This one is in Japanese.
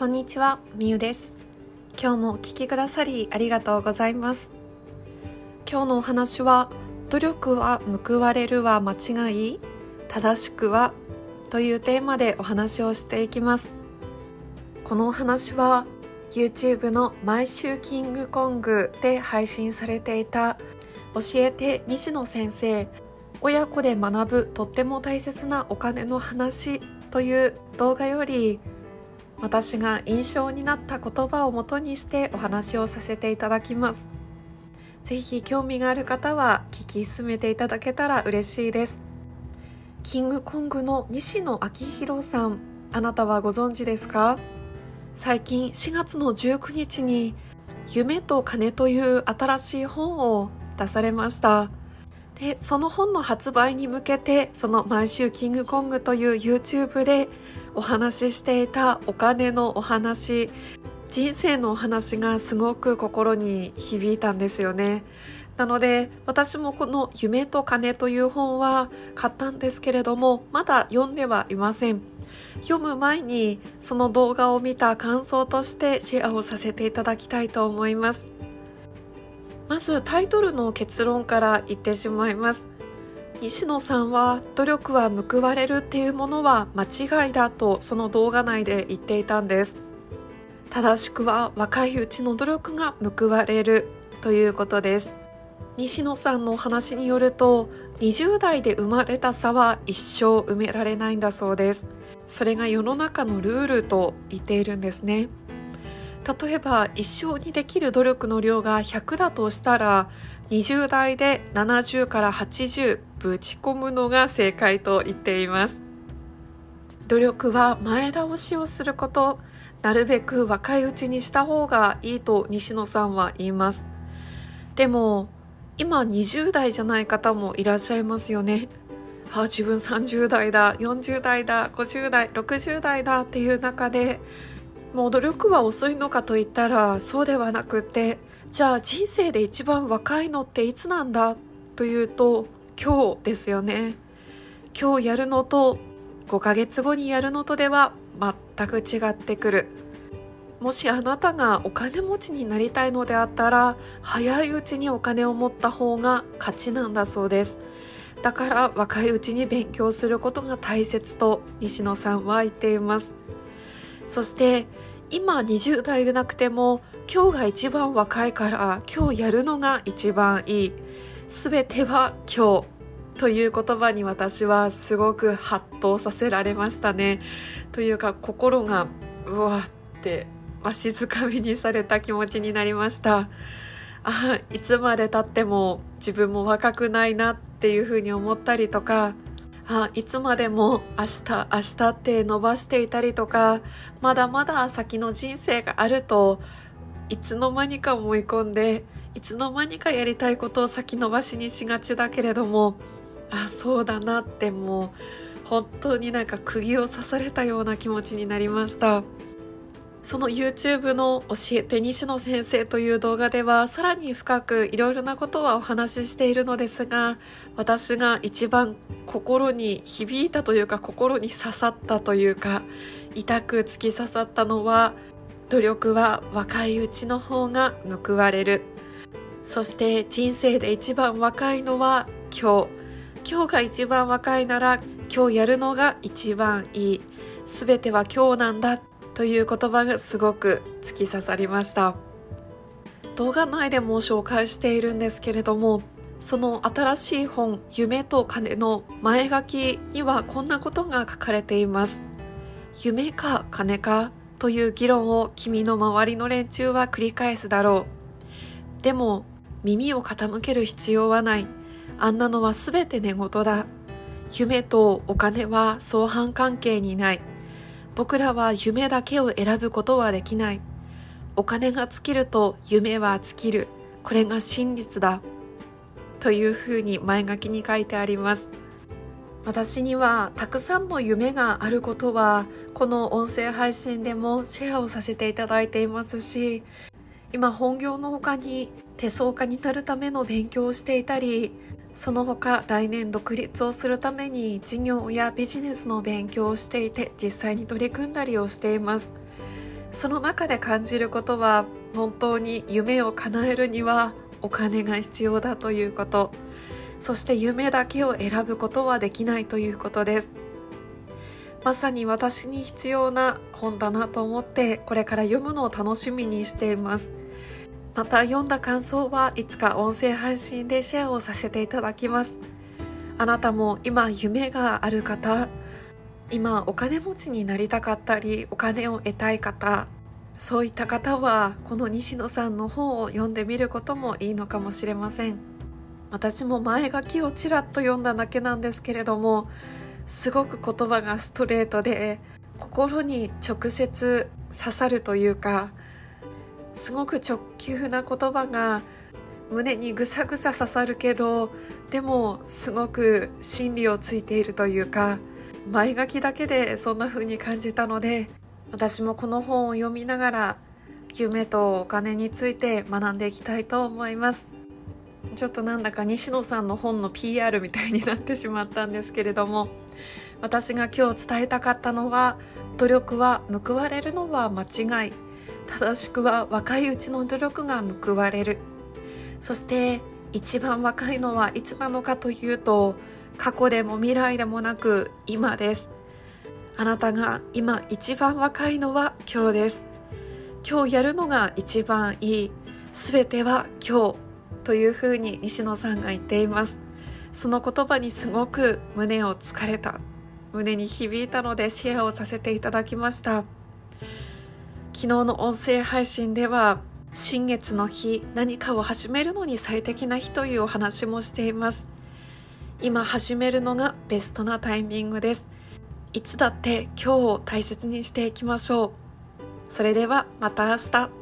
こんにちは、みゆです。今日もお聞きくださりありがとうございます。今日のお話は、努力は報われるは間違い、正しくはというテーマでお話をしていきます。このお話は、YouTube の毎週キングコングで配信されていた教えて西野先生親子で学ぶとっても大切なお金の話という動画より私が印象になった言葉をもとにしてお話をさせていただきます。ぜひ興味がある方は聞き進めていただけたら嬉しいです。キングコングの西野昭弘さんあなたはご存知ですか？最近4月の19日に夢と金という新しい本を出されました。でその本の発売に向けてその毎週キングコングという YouTube でお話ししていたお金のお話人生のお話がすごく心に響いたんですよね。なので私もこの「夢と金」という本は買ったんですけれどもまだ読んではいません。読む前にその動画を見た感想としてシェアをさせていただきたいと思います。まずタイトルの結論から言ってしまいます。西野さんは努力は報われるっていうものは間違いだとその動画内で言っていたんです。正しくは若いうちの努力が報われるということです。西野さんの話によると20代で生まれた差は一生埋められないんだそうです。それが世の中のルールと言っているんですね。例えば一生にできる努力の量が100だとしたら20代で70から80ぶち込むのが正解と言っています。努力は前倒しをすることなるべく若いうちにした方がいいと西野さんは言います。でも今20代じゃない方もいらっしゃいますよね。あ自分30代だ40代だ50代60代だっていう中でもう努力は遅いのかといったらそうではなくてじゃあ人生で一番若いのっていつなんだ？というと今日ですよね。今日やるのと5ヶ月後にやるのとでは全く違ってくる。もしあなたがお金持ちになりたいのであったら早いうちにお金を持った方が勝ちなんだそうです。だから若いうちに勉強することが大切と西野さんは言っています。そして今20代でなくても今日が一番若いから今日やるのが一番いい。全ては今日。という言葉に私はすごくハッとさせられましたね。というか心がうわってわしづかみにされた気持ちになりました。あいつまでたっても自分も若くないなっていうふうに思ったりとかあいつまでも明日明日って伸ばしていたりとかまだまだ先の人生があるといつの間にか思い込んでいつの間にかやりたいことを先延ばしにしがちだけれどもあそうだなってもう本当になんか釘を刺されたような気持ちになりました。その YouTube の教えて西野先生という動画ではさらに深くいろいろなことはお話ししているのですが私が一番心に響いたというか心に刺さったというか痛く突き刺さったのは努力は若いうちの方が報われる。そして人生で一番若いのは今日。今日が一番若いなら今日やるのが一番いい。全ては今日なんだ。という言葉がすごく突き刺さりました。動画内でも紹介しているんですけれどもその新しい本「夢と金」の前書きにはこんなことが書かれています。夢か金かという議論を君の周りの連中は繰り返すだろう。でも耳を傾ける必要はない。あんなのは全て寝言だ。夢とお金は相反関係にない。僕らは夢だけを選ぶことはできない。お金が尽きると夢は尽きる。これが真実だ。というふうに前書きに書いてあります。私にはたくさんの夢があることはこの音声配信でもシェアをさせていただいていますし今本業の他に手相家になるための勉強をしていたりその他来年独立をするために事業やビジネスの勉強をしていて実際に取り組んだりをしています。その中で感じることは本当に夢を叶えるにはお金が必要だということ。そして夢だけを選ぶことはできないということです。まさに私に必要な本だなと思ってこれから読むのを楽しみにしています。また読んだ感想はいつか音声配信でシェアをさせていただきます。あなたも今夢がある方今お金持ちになりたかったりお金を得たい方そういった方はこの西野さんの本を読んでみることもいいのかもしれません。私も前書きをちらっと読んだだけなんですけれどもすごく言葉がストレートで心に直接刺さるというかすごく直球な言葉が胸にぐさぐさ刺さるけどでもすごく真理をついているというか前書きだけでそんな風に感じたので私もこの本を読みながら夢とお金について学んでいきたいと思います。ちょっとなんだか西野さんの本の PR みたいになってしまったんですけれども私が今日伝えたかったのは努力は報われるのは間違い。正しくは若いうちの努力が報われる。そして一番若いのはいつなのかというと過去でも未来でもなく今です。あなたが今一番若いのは今日です。今日やるのが一番いい。全ては今日というふうに西野さんが言っています。その言葉にすごく胸をつかれた。胸に響いたのでシェアをさせていただきました。昨日の音声配信では新月の日何かを始めるのに最適な日というお話もしています。今始めるのがベストなタイミングです。いつだって今日を大切にしていきましょう。それではまた明日。